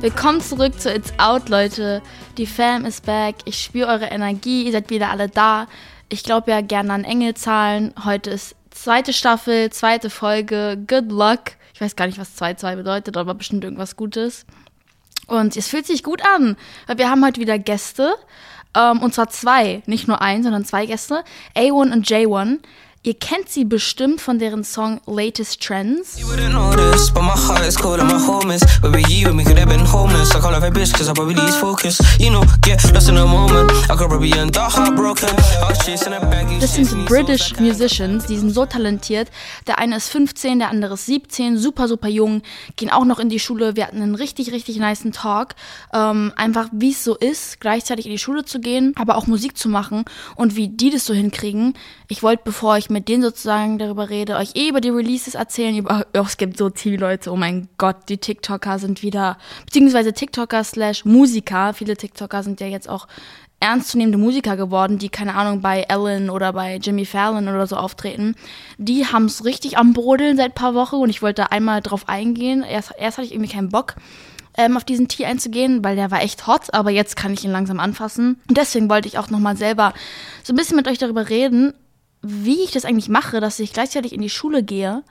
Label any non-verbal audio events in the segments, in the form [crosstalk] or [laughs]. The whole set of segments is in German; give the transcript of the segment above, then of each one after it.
Willkommen zurück zu It's Out, Leute. Die Fam ist back. Ich spüre eure Energie. Ihr seid wieder alle da. Ich glaube ja gerne an Engelzahlen. Heute ist zweite Staffel, zweite Folge. Good luck. Ich weiß gar nicht, was 2-2 bedeutet, aber bestimmt irgendwas Gutes. Und es fühlt sich gut an, weil wir haben heute wieder Gäste. Ähm, und zwar zwei, nicht nur ein, sondern zwei Gäste. A1 und J1. Ihr kennt sie bestimmt von deren Song Latest Trends. Das sind British Musicians, die sind so talentiert. Der eine ist 15, der andere ist 17, super, super jung, gehen auch noch in die Schule. Wir hatten einen richtig, richtig niceen Talk. Ähm, einfach, wie es so ist, gleichzeitig in die Schule zu gehen, aber auch Musik zu machen und wie die das so hinkriegen. Ich wollte, bevor ich mit denen sozusagen darüber rede, euch eh über die Releases erzählen. Über, oh, es gibt so viele Leute, oh mein Gott, die TikToker sind wieder, beziehungsweise TikToker slash Musiker. Viele TikToker sind ja jetzt auch ernstzunehmende Musiker geworden, die, keine Ahnung, bei Ellen oder bei Jimmy Fallon oder so auftreten. Die haben es richtig am Brodeln seit paar Wochen und ich wollte da einmal drauf eingehen. Erst, erst hatte ich irgendwie keinen Bock ähm, auf diesen Tee einzugehen, weil der war echt hot, aber jetzt kann ich ihn langsam anfassen. Und deswegen wollte ich auch nochmal selber so ein bisschen mit euch darüber reden, wie ich das eigentlich mache, dass ich gleichzeitig in die Schule gehe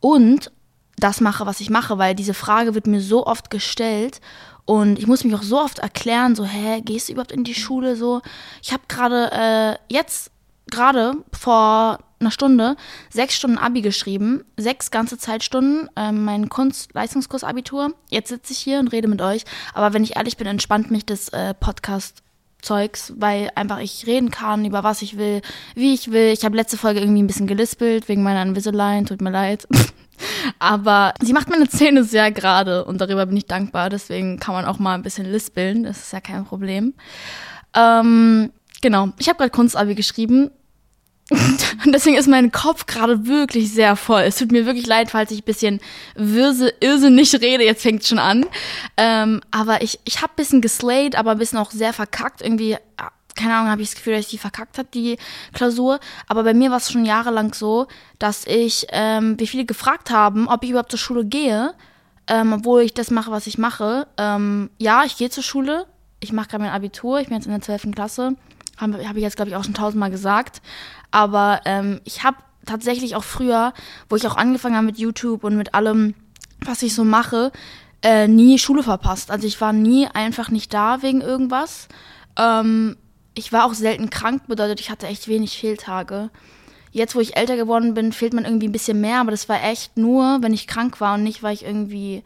und das mache, was ich mache, weil diese Frage wird mir so oft gestellt und ich muss mich auch so oft erklären, so, hä, gehst du überhaupt in die Schule so? Ich habe gerade äh, jetzt gerade vor einer Stunde sechs Stunden Abi geschrieben, sechs ganze Zeitstunden, äh, mein Kunst-Leistungskurs-Abitur. Jetzt sitze ich hier und rede mit euch, aber wenn ich ehrlich bin, entspannt mich das äh, Podcast Zeugs, weil einfach ich reden kann über was ich will, wie ich will. Ich habe letzte Folge irgendwie ein bisschen gelispelt wegen meiner Invisalign, tut mir leid. [laughs] Aber sie macht meine Zähne sehr gerade und darüber bin ich dankbar. Deswegen kann man auch mal ein bisschen lispeln, das ist ja kein Problem. Ähm, genau, ich habe gerade Kunstabi geschrieben und [laughs] deswegen ist mein Kopf gerade wirklich sehr voll. Es tut mir wirklich leid, falls ich ein bisschen wirse, irrsinnig rede. Jetzt fängt es schon an. Ähm, aber ich, ich habe ein bisschen geslayed, aber ein bisschen auch sehr verkackt. Irgendwie, keine Ahnung, habe ich das Gefühl, dass ich die verkackt hat, die Klausur. Aber bei mir war es schon jahrelang so, dass ich, ähm, wie viele gefragt haben, ob ich überhaupt zur Schule gehe, ähm, obwohl ich das mache, was ich mache. Ähm, ja, ich gehe zur Schule. Ich mache gerade mein Abitur. Ich bin jetzt in der 12. Klasse. Habe hab ich jetzt, glaube ich, auch schon tausendmal gesagt. Aber ähm, ich habe tatsächlich auch früher, wo ich auch angefangen habe mit YouTube und mit allem, was ich so mache, äh, nie Schule verpasst. Also ich war nie einfach nicht da wegen irgendwas. Ähm, ich war auch selten krank, bedeutet, ich hatte echt wenig Fehltage. Jetzt, wo ich älter geworden bin, fehlt man irgendwie ein bisschen mehr, aber das war echt nur, wenn ich krank war und nicht, weil ich irgendwie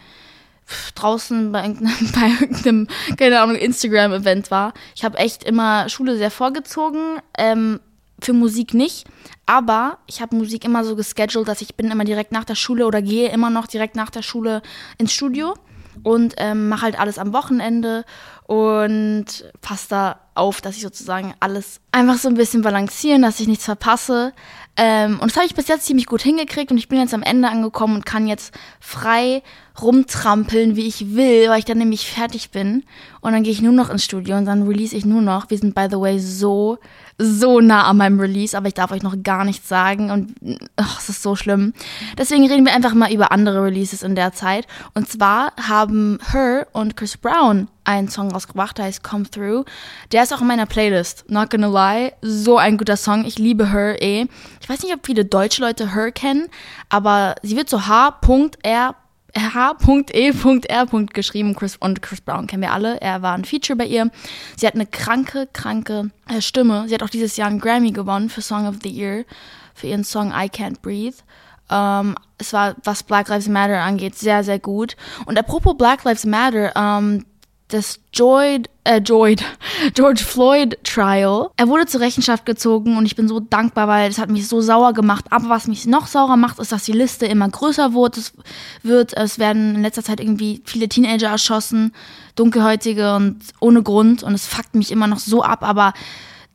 draußen bei irgendeinem, [laughs] bei irgendeinem keine Ahnung, Instagram-Event war. Ich habe echt immer Schule sehr vorgezogen. Ähm, für Musik nicht, aber ich habe Musik immer so gescheduled, dass ich bin immer direkt nach der Schule oder gehe immer noch direkt nach der Schule ins Studio und ähm, mache halt alles am Wochenende und passe da auf, dass ich sozusagen alles einfach so ein bisschen balancieren, dass ich nichts verpasse. Ähm, und das habe ich bis jetzt ziemlich gut hingekriegt und ich bin jetzt am Ende angekommen und kann jetzt frei rumtrampeln, wie ich will, weil ich dann nämlich fertig bin. Und dann gehe ich nur noch ins Studio und dann release ich nur noch. Wir sind, by the way, so so nah an meinem Release, aber ich darf euch noch gar nichts sagen und ach, es ist so schlimm. Deswegen reden wir einfach mal über andere Releases in der Zeit. Und zwar haben Her und Chris Brown einen Song rausgebracht, der heißt Come Through. Der ist auch in meiner Playlist. Not gonna lie, so ein guter Song. Ich liebe Her eh. Ich weiß nicht, ob viele deutsche Leute Her kennen, aber sie wird so H.R. H.E.R. geschrieben. Chris und Chris Brown kennen wir alle. Er war ein Feature bei ihr. Sie hat eine kranke, kranke äh, Stimme. Sie hat auch dieses Jahr einen Grammy gewonnen für Song of the Year für ihren Song I Can't Breathe. Ähm, es war, was Black Lives Matter angeht, sehr, sehr gut. Und apropos Black Lives Matter, ähm, das Joyd, äh, Joyd, [laughs] George Floyd Trial. Er wurde zur Rechenschaft gezogen und ich bin so dankbar, weil es hat mich so sauer gemacht. Aber was mich noch saurer macht, ist, dass die Liste immer größer wird. Es, wird, es werden in letzter Zeit irgendwie viele Teenager erschossen, dunkelhäutige und ohne Grund. Und es fuckt mich immer noch so ab, aber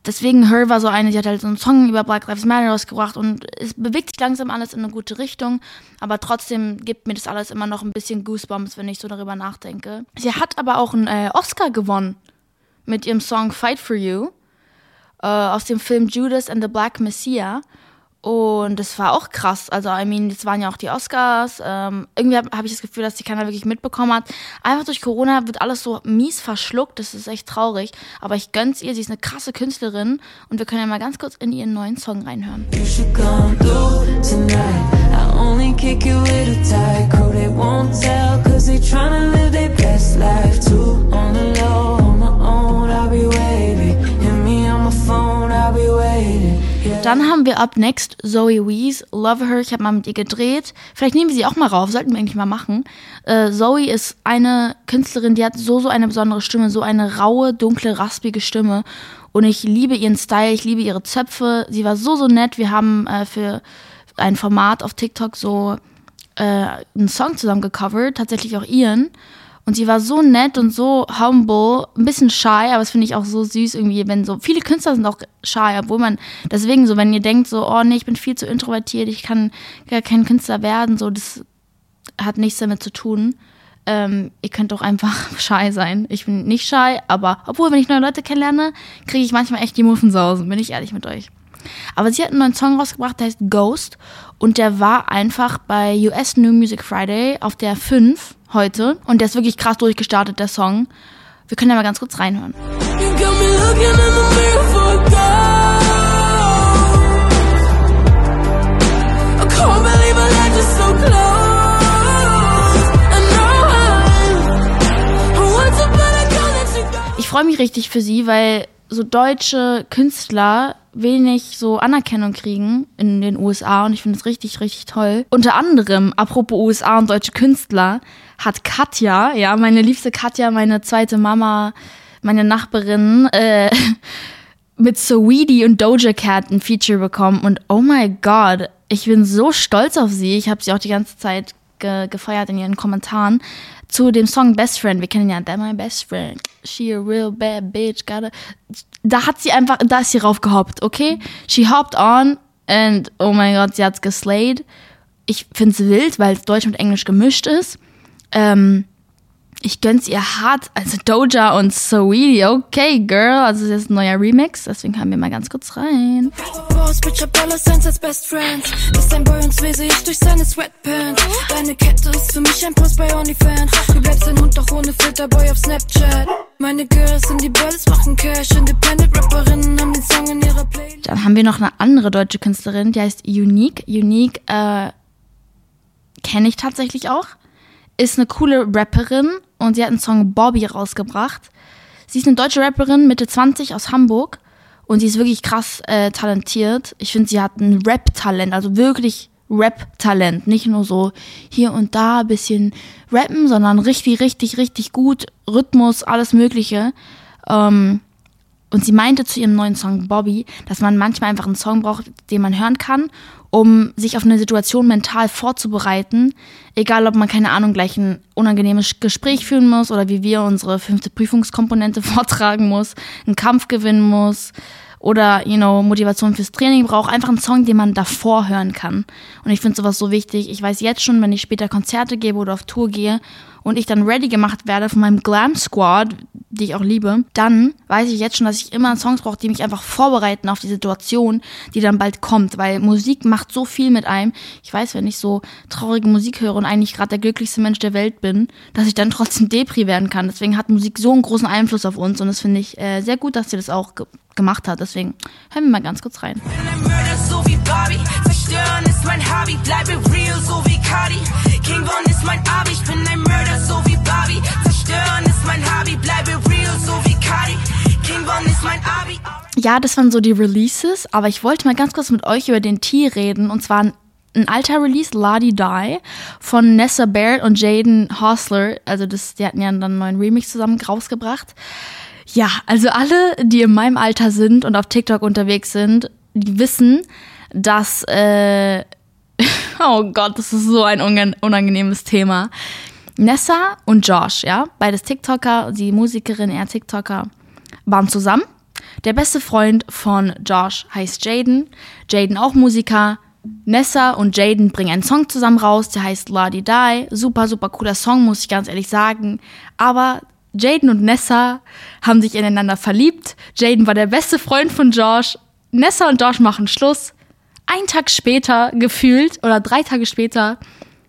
deswegen Her war so eine, sie hat halt so einen Song über Black Lives Matter rausgebracht und es bewegt sich langsam alles in eine gute Richtung, aber trotzdem gibt mir das alles immer noch ein bisschen Goosebumps, wenn ich so darüber nachdenke. Sie hat aber auch einen äh, Oscar gewonnen mit ihrem Song Fight for You äh, aus dem Film Judas and the Black Messiah Und das war auch krass. Also, I mean, jetzt waren ja auch die Oscars. Ähm, irgendwie habe hab ich das Gefühl, dass die keiner wirklich mitbekommen hat. Einfach durch Corona wird alles so mies verschluckt. Das ist echt traurig. Aber ich gönn's ihr. Sie ist eine krasse Künstlerin. Und wir können ja mal ganz kurz in ihren neuen Song reinhören. You should come through tonight. I only kick with a tight crew. They won't tell cause they tryna live their best life too. On the low, on my own, I'll be waiting. Hit me on my phone, I'll be waiting. Dann haben wir up next Zoe Wees, Love Her. Ich habe mal mit ihr gedreht. Vielleicht nehmen wir sie auch mal rauf, sollten wir eigentlich mal machen. Äh, Zoe ist eine Künstlerin, die hat so, so eine besondere Stimme, so eine raue, dunkle, raspige Stimme. Und ich liebe ihren Style, ich liebe ihre Zöpfe. Sie war so, so nett. Wir haben äh, für ein Format auf TikTok so äh, einen Song zusammen gecovert, tatsächlich auch ihren. Und sie war so nett und so humble, ein bisschen shy, aber das finde ich auch so süß irgendwie, wenn so viele Künstler sind auch shy, obwohl man deswegen so, wenn ihr denkt so, oh nee, ich bin viel zu introvertiert, ich kann gar kein Künstler werden, so das hat nichts damit zu tun. Ähm, ihr könnt auch einfach [laughs] shy sein. Ich bin nicht shy, aber obwohl, wenn ich neue Leute kennenlerne, kriege ich manchmal echt die Muffensausen, bin ich ehrlich mit euch. Aber sie hat einen neuen Song rausgebracht, der heißt Ghost. Und der war einfach bei US New Music Friday auf der 5 heute. Und der ist wirklich krass durchgestartet, der Song. Wir können ja mal ganz kurz reinhören. Ich freue mich richtig für sie, weil so deutsche Künstler wenig so Anerkennung kriegen in den USA und ich finde es richtig, richtig toll. Unter anderem, apropos USA und deutsche Künstler, hat Katja, ja, meine liebste Katja, meine zweite Mama, meine Nachbarin, äh, [laughs] mit Saweetie und Doja Cat ein Feature bekommen und oh my god, ich bin so stolz auf sie. Ich habe sie auch die ganze Zeit ge gefeiert in ihren Kommentaren zu dem Song Best Friend. Wir kennen ja That My Best Friend. She a real bad bitch. Gotta. Da hat sie einfach, da ist sie raufgehoppt, okay? She hopped on and oh mein Gott, sie hat's geslayed. Ich find's wild, weil es Deutsch mit Englisch gemischt ist. Ähm, ich gönn's ihr hart. Also Doja und Saweetie, okay, girl. Also das ist ein neuer Remix, deswegen haben wir mal ganz kurz rein. Boss, bitch, hab Dollar Signs als Best Friends. Bist ein Boy und lese ich durch seine Sweatpants. Deine Kette ist für mich ein Post bei OnlyFans. Du bleibst ein Hund, doch ohne Filterboy auf Snapchat. Meine Girls sind die Bells, machen Cash. Independent Rapperinnen haben den Song in ihrer Playlist. Dann haben wir noch eine andere deutsche Künstlerin, die heißt Unique. Unique, äh, kenne ich tatsächlich auch ist eine coole Rapperin und sie hat einen Song Bobby rausgebracht. Sie ist eine deutsche Rapperin, Mitte 20 aus Hamburg und sie ist wirklich krass äh, talentiert. Ich finde, sie hat ein Rap-Talent, also wirklich Rap-Talent. Nicht nur so hier und da ein bisschen rappen, sondern richtig, richtig, richtig gut. Rhythmus, alles Mögliche. Ähm, und sie meinte zu ihrem neuen Song Bobby, dass man manchmal einfach einen Song braucht, den man hören kann, um sich auf eine Situation mental vorzubereiten. Egal, ob man, keine Ahnung, gleich ein unangenehmes Gespräch führen muss oder wie wir unsere fünfte Prüfungskomponente [laughs] vortragen muss, einen Kampf gewinnen muss oder, you know, Motivation fürs Training braucht. Einfach einen Song, den man davor hören kann. Und ich finde sowas so wichtig. Ich weiß jetzt schon, wenn ich später Konzerte gebe oder auf Tour gehe und ich dann ready gemacht werde von meinem Glam Squad, die ich auch liebe, dann weiß ich jetzt schon, dass ich immer Songs brauche, die mich einfach vorbereiten auf die Situation, die dann bald kommt, weil Musik macht so viel mit einem. Ich weiß, wenn ich so traurige Musik höre und eigentlich gerade der glücklichste Mensch der Welt bin, dass ich dann trotzdem Depri werden kann. Deswegen hat Musik so einen großen Einfluss auf uns und das finde ich äh, sehr gut, dass sie das auch ge gemacht hat. Deswegen hören wir mal ganz kurz rein. Zerstören ist mein Hobby, bleibe real, so wie Cardi. King Von ist mein Abi, ich bin ein Mörder, so wie Barbie. Zerstören ist mein Hobby, bleibe real, so wie Cardi. King Von ist mein Abi. Ja, das waren so die Releases, aber ich wollte mal ganz kurz mit euch über den Tee reden und zwar ein alter Release, Ladi Die, von Nessa Baird und Jaden Hostler. Also das, die hatten ja dann einen neuen Remix zusammen rausgebracht. Ja, also alle, die in meinem Alter sind und auf TikTok unterwegs sind, die wissen, dass, äh, [laughs] oh Gott, das ist so ein unangenehmes Thema. Nessa und Josh, ja, beides TikToker, die Musikerin, er TikToker, waren zusammen. Der beste Freund von Josh heißt Jaden. Jaden auch Musiker. Nessa und Jaden bringen einen Song zusammen raus, der heißt Ladi Die. Super, super cooler Song, muss ich ganz ehrlich sagen. Aber Jaden und Nessa haben sich ineinander verliebt. Jaden war der beste Freund von Josh. Nessa und Josh machen Schluss. ein Tag später gefühlt oder drei Tage später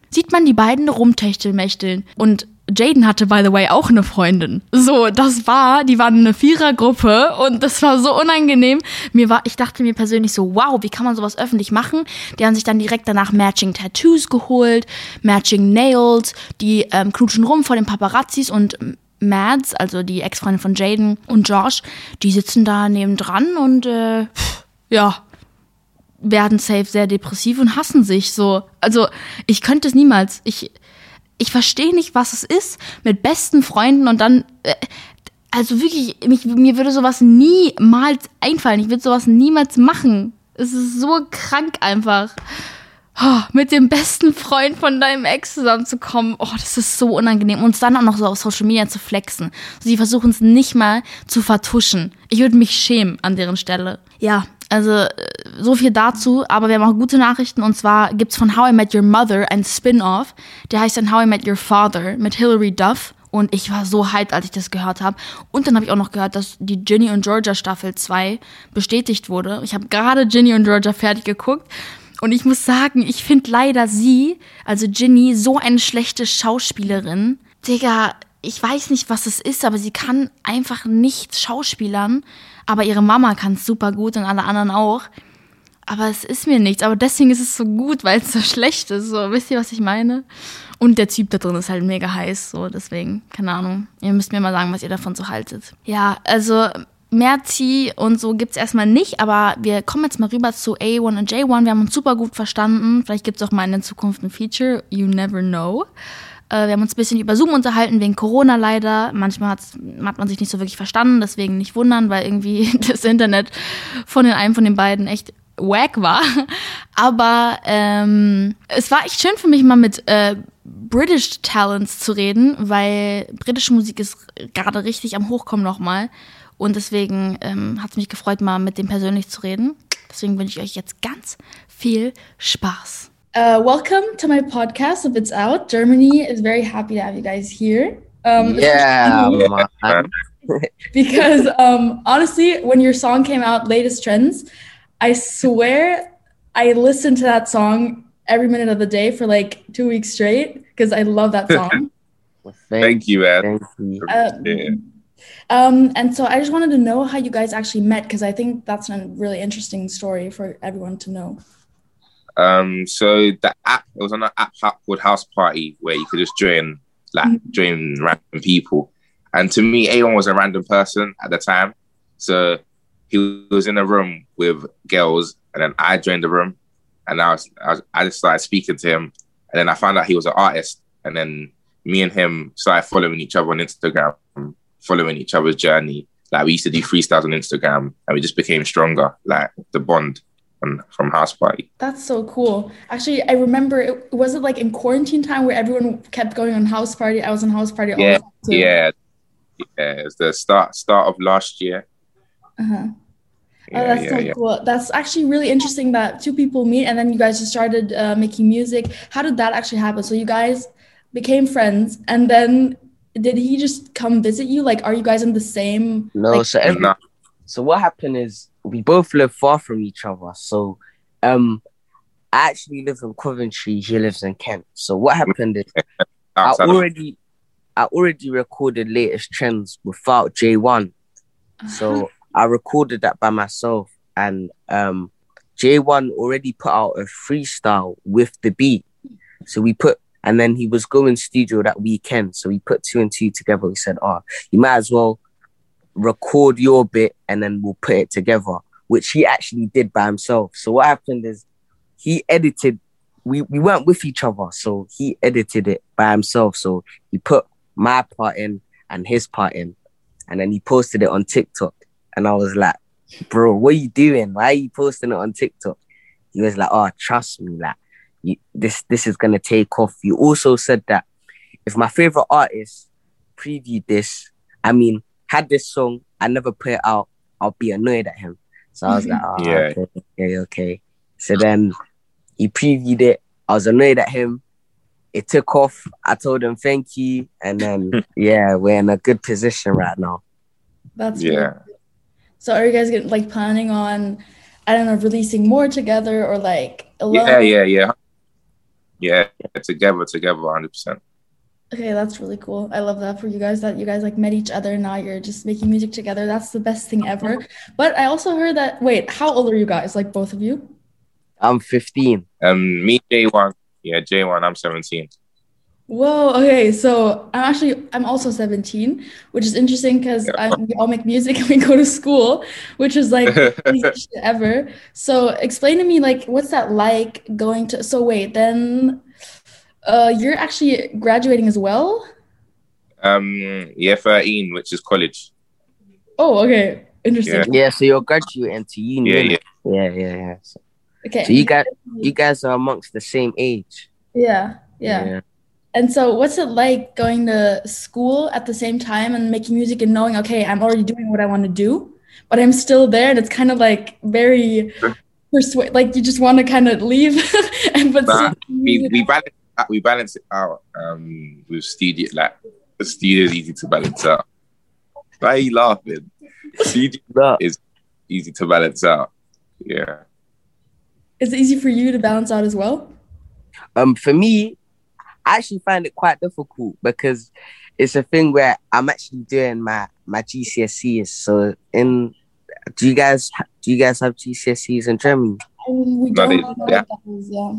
sieht man die beiden rumtechtelmächteln. Und Jaden hatte, by the way, auch eine Freundin. So, das war, die waren eine Vierergruppe und das war so unangenehm. Mir war, ich dachte mir persönlich so, wow, wie kann man sowas öffentlich machen? Die haben sich dann direkt danach Matching Tattoos geholt, Matching Nails, die ähm, knutschen rum vor den Paparazzis und Mads, also die Ex-Freundin von Jaden und Josh, die sitzen da nebendran und äh, ja, werden safe sehr depressiv und hassen sich so. Also, ich könnte es niemals. Ich, ich verstehe nicht, was es ist mit besten Freunden und dann, äh, also wirklich, mich, mir würde sowas niemals einfallen. Ich würde sowas niemals machen. Es ist so krank einfach. Oh, mit dem besten Freund von deinem Ex zusammenzukommen, oh, das ist so unangenehm. Und dann auch noch so auf Social Media zu flexen. Sie versuchen es nicht mal zu vertuschen. Ich würde mich schämen an deren Stelle. Ja, also äh, so viel dazu, aber wir haben auch gute Nachrichten und zwar gibt es von How I Met Your Mother ein Spin-off, der heißt dann How I Met Your Father mit Hilary Duff und ich war so hyped, als ich das gehört habe. Und dann habe ich auch noch gehört, dass die Ginny und Georgia Staffel 2 bestätigt wurde. Ich habe gerade Ginny und Georgia fertig geguckt und ich muss sagen, ich finde leider sie, also Ginny, so eine schlechte Schauspielerin. Digga, ich weiß nicht, was es ist, aber sie kann einfach nicht schauspielern aber ihre Mama kann es super gut und alle anderen auch. Aber es ist mir nichts. Aber deswegen ist es so gut, weil es so schlecht ist. So, wisst ihr, was ich meine? Und der Typ da drin ist halt mega heiß. So, deswegen, keine Ahnung. Ihr müsst mir mal sagen, was ihr davon so haltet. Ja, also Merci und so gibt es erstmal nicht, aber wir kommen jetzt mal rüber zu A1 und J1. Wir haben uns super gut verstanden. Vielleicht gibt es auch mal in der Zukunft ein Feature. You never know. Äh, wir haben uns ein bisschen über Zoom unterhalten, wegen Corona leider. Manchmal hat man sich nicht so wirklich verstanden, deswegen nicht wundern, weil irgendwie [laughs] das Internet von den einen von den beiden echt wack war. [laughs] Aber ähm, es war echt schön für mich mal mit äh, British Talents zu reden, weil britische Musik ist gerade richtig am Hochkommen nochmal. Und deswegen ähm, hat es mich gefreut, mal mit dem persönlich zu reden. Deswegen wünsche ich euch jetzt ganz viel Spaß. Uh, welcome to my podcast. If it's out, Germany is very happy to have you guys here. Um, yeah, [laughs] [laughs] because um, honestly, when your song came out, latest trends, I swear I listened to that song every minute of the day for like two weeks straight because I love that song. [laughs] well, thank, thank, you, man. Uh, um, and so I just wanted to know how you guys actually met because I think that's a really interesting story for everyone to know. Um, so the app it was on an app called House Party where you could just join like mm-hmm. join random people. And to me, A1 was a random person at the time. So he was in a room with girls, and then I joined the room, and I was, I, was, I just started speaking to him, and then I found out he was an artist, and then me and him started following each other on Instagram, following each other's journey. Like we used to do freestyles on Instagram, and we just became stronger, like the bond from, from House Party. That's so cool. Actually, I remember it was it like in quarantine time where everyone kept going on House Party. I was on House Party. Yeah, yeah, yeah. It's the start start of last year. Uh huh. Yeah, oh, that's yeah, so yeah. cool. That's actually really interesting that two people meet and then you guys just started uh, making music. How did that actually happen? So you guys became friends and then did he just come visit you? Like, are you guys in the same? No, like, so every, so what happened is we both live far from each other. So um I actually live in Coventry, he lives in Kent. So what happened is [laughs] I already I already recorded latest trends without J1. So uh-huh. I recorded that by myself and um J1 already put out a freestyle with the beat. So we put and then he was going studio that weekend. So we put two and two together. We said, Oh, you might as well record your bit and then we'll put it together, which he actually did by himself. So what happened is he edited, we, we weren't with each other. So he edited it by himself. So he put my part in and his part in. And then he posted it on TikTok. And I was like, bro, what are you doing? Why are you posting it on TikTok? He was like, oh, trust me, like you, this this is gonna take off. You also said that if my favorite artist previewed this, I mean, had this song, I never put it out, I'll be annoyed at him. So I was mm-hmm. like, oh, yeah. okay, okay, okay. So then he previewed it. I was annoyed at him. It took off. I told him thank you, and then [laughs] yeah, we're in a good position right now. That's yeah. Good. So are you guys getting, like planning on I don't know, releasing more together or like alone? Yeah, yeah, yeah. Yeah, together, together, 100%. Okay, that's really cool. I love that for you guys that you guys like met each other and now you're just making music together. That's the best thing ever. But I also heard that wait, how old are you guys? Like both of you? I'm 15. Um, me, J1. Yeah, J1. I'm 17. Whoa. Okay, so I'm actually I'm also 17, which is interesting because Yeah. we all make music and we go to school, which is like [laughs] the craziest ever. So explain to me like what's that like going to? So wait, then uh, you're actually graduating as well. Um, yeah, 13, which is college. Oh, okay, interesting. Yeah, so you're graduating to uni. Yeah, innit? yeah, yeah, yeah. So, Okay. so you guys, you guys are amongst the same age. Yeah, yeah. And so, what's it like going to school at the same time and making music and knowing, okay, I'm already doing what I want to do, but I'm still there, and it's kind of like very persuade, like you just want to kind of leave, [laughs] and but Nah, We, music- we balance we balance it out. Um, with studio like the studio is easy to balance out. Why are you laughing? Studio [laughs] No, easy to balance out. Yeah. Is it easy for you to balance out as well? um, for me, I actually find it quite difficult because it's a thing where I'm actually doing my my GCSEs. So, in do you guys do you guys have GCSEs in Germany? I mean, we don't they- know yeah. what yeah.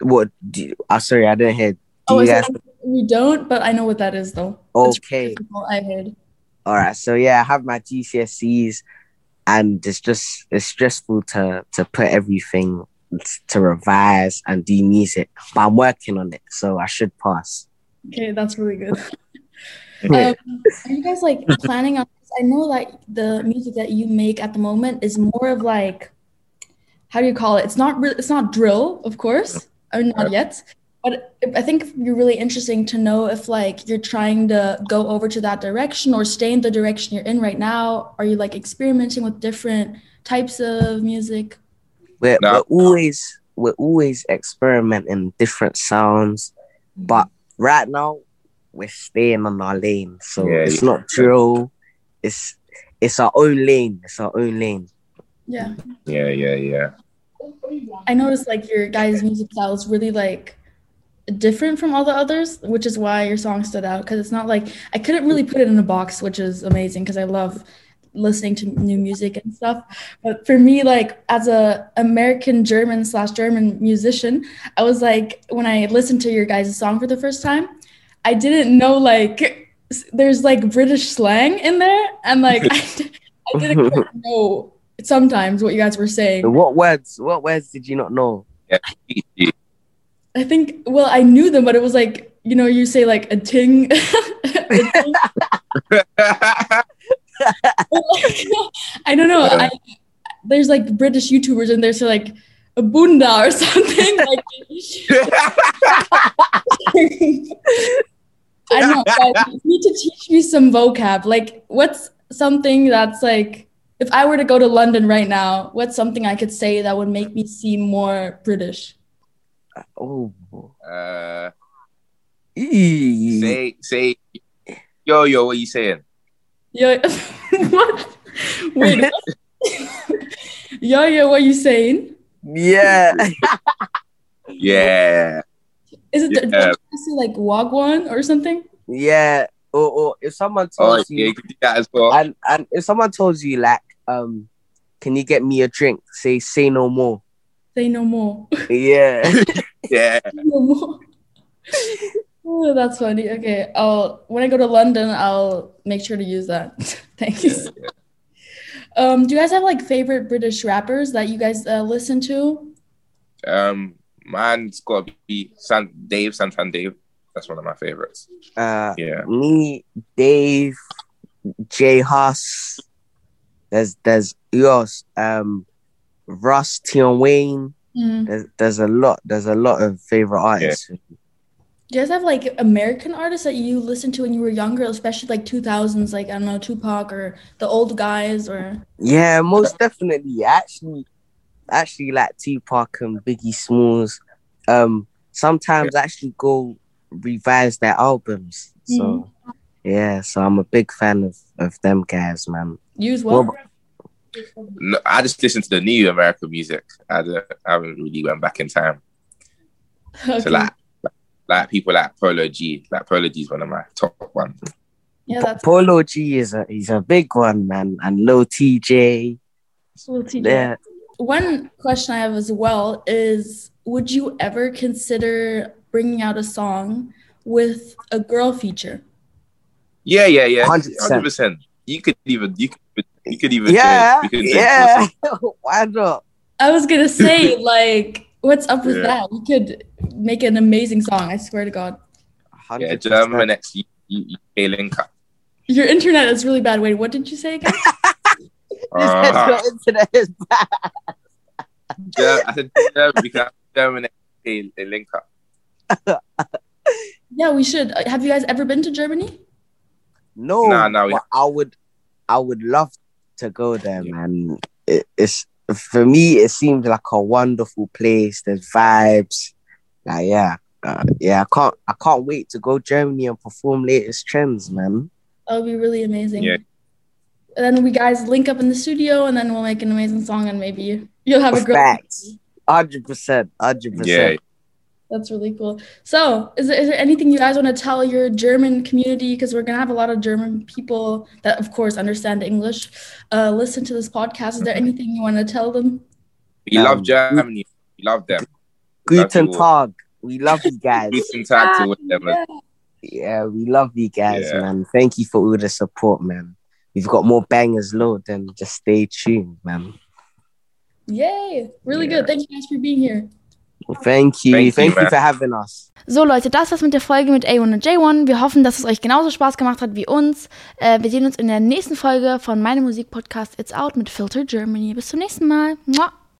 What? Do you, oh, sorry, I didn't hear. Do Oh, you guys? it- we don't, but I know what that is though. Okay. I heard. All right. So yeah, I have my GCSEs, and it's just it's stressful to to put everything to revise and do music, but I'm working on it, so I should pass. Okay, that's really good. [laughs] Um, are you guys like planning on? I know that the music that you make at the moment is more of like, how do you call it? It's not real. It's not drill, of course, or not yet. But I think it'd be really interesting to know if like you're trying to go over to that direction or stay in the direction you're in right now. Are you like experimenting with different types of music? We're, No. we're always we're always experimenting different sounds, mm-hmm. but right now we're staying on our lane. So Yeah, it's yeah. not drill. It's it's our own lane. It's our own lane. Yeah. Yeah, yeah, yeah. I noticed like your guys' music style is really like different from all the others, which is why your song stood out. Because it's not like I couldn't really put it in a box, which is amazing because I love listening to new music and stuff. But for me, like as a American German slash German musician, I was like when I listened to your guys' song for the first time, I didn't know like there's like British slang in there, and like I, [laughs] I didn't [laughs] know sometimes what you guys were saying. What words? What words did you not know? Yeah. I think well I knew them, but it was like you know you say like a ting. [laughs] A ting. I don't know. I, there's like British YouTubers and there's like a bunda or something. [laughs] Like I don't know. Guys, you need to teach me some vocab. Like what's something that's like if I were to go to London right now, what's something I could say that would make me seem more British? Oh, uh, say say yo yo, what are you saying? Yo, [laughs] what? Wait. what? [laughs] yo, yo, what are you saying? yeah. [laughs] Yeah. Is it Yeah. did you say like wagwan or something? yeah. Or, or if someone Oh tells yeah, you you can do that as well. and and if someone tells you like um can you get me a drink say say no more Say no more. yeah [laughs] [laughs] yeah. no more. Oh, that's funny. Okay, I'll when I go to London, I'll make sure to use that. [laughs] Thank you. yeah. Um, do you guys have like favorite British rappers that you guys uh, listen to? Um, mine's got to be San Dave Santan Dave. That's one of my favorites. uh Yeah. me dave jay huss there's there's who else um russ tion wayne. Mm. there's, there's a lot there's a lot of favorite artists. Do you guys have like American artists that you listened to when you were younger, especially like 2000s, like I don't know, Tupac or the old guys or? Yeah most definitely. Actually actually like tupac and biggie smalls. Um sometimes I actually go revise their albums so mm-hmm. yeah so i'm a big fan of of them guys man you as well? What no, I just listen to the new American music. I, don't, I haven't really went back in time. Okay. So like, like people like Polo G, like Polo G is one of my top ones. yeah, that's Polo G is a he's a big one, man, and Low TJ. Well, TJ. Yeah. One question I have as well is Would you ever consider bringing out a song with a girl feature? Yeah, yeah, yeah. 100%. Hundred percent. You could even you could you could even Yeah, do. You could do yeah. [laughs] Why not? I was gonna [laughs] say, like, what's up with Yeah. that? You could make an amazing song, I swear to God. Yeah, 100%. German X link up. Your internet is really bad. Wait, what did you say again? [laughs] This head's Uh, got internet is bad. Ger- I said German because [laughs] yeah, we should. Uh, Have you guys ever been to Germany? No, Nah, nah, we- but I would, I would love to go there, man. It, it's for me. It seems like a wonderful place. There's vibes. Like yeah, uh, yeah. I can't, I can't wait to go Germany and perform latest trends, man. That would be really amazing. Yeah. And then we guys link up in the studio, and then we'll make an amazing song, and maybe you'll have a great. Facts. Hundred percent, hundred Yeah. percent. That's really cool. So, is there, is there anything you guys want to tell your German community? Because we're gonna have a lot of German people that, of course, understand English. Uh, listen to this podcast. Is there anything you want to tell them? We Um, love Germany. We love them. Guten. Tag. We love you guys. Decent tag to with them. Yeah. yeah, we love you guys, Yeah. man. Thank you for all the support, man. We've got more bangers low, then just stay tuned, man. Yay! Really Yeah. good. Thank you guys for being here. Thank you. Thank you, Thank you, for having us. So Leute, das war's mit der Folge mit A1 und J1. Wir hoffen, dass es euch genauso Spaß gemacht hat wie uns. Äh, wir sehen uns in der nächsten Folge von meinem Musikpodcast It's Out mit Filter Germany. Bis zum nächsten Mal. Mua.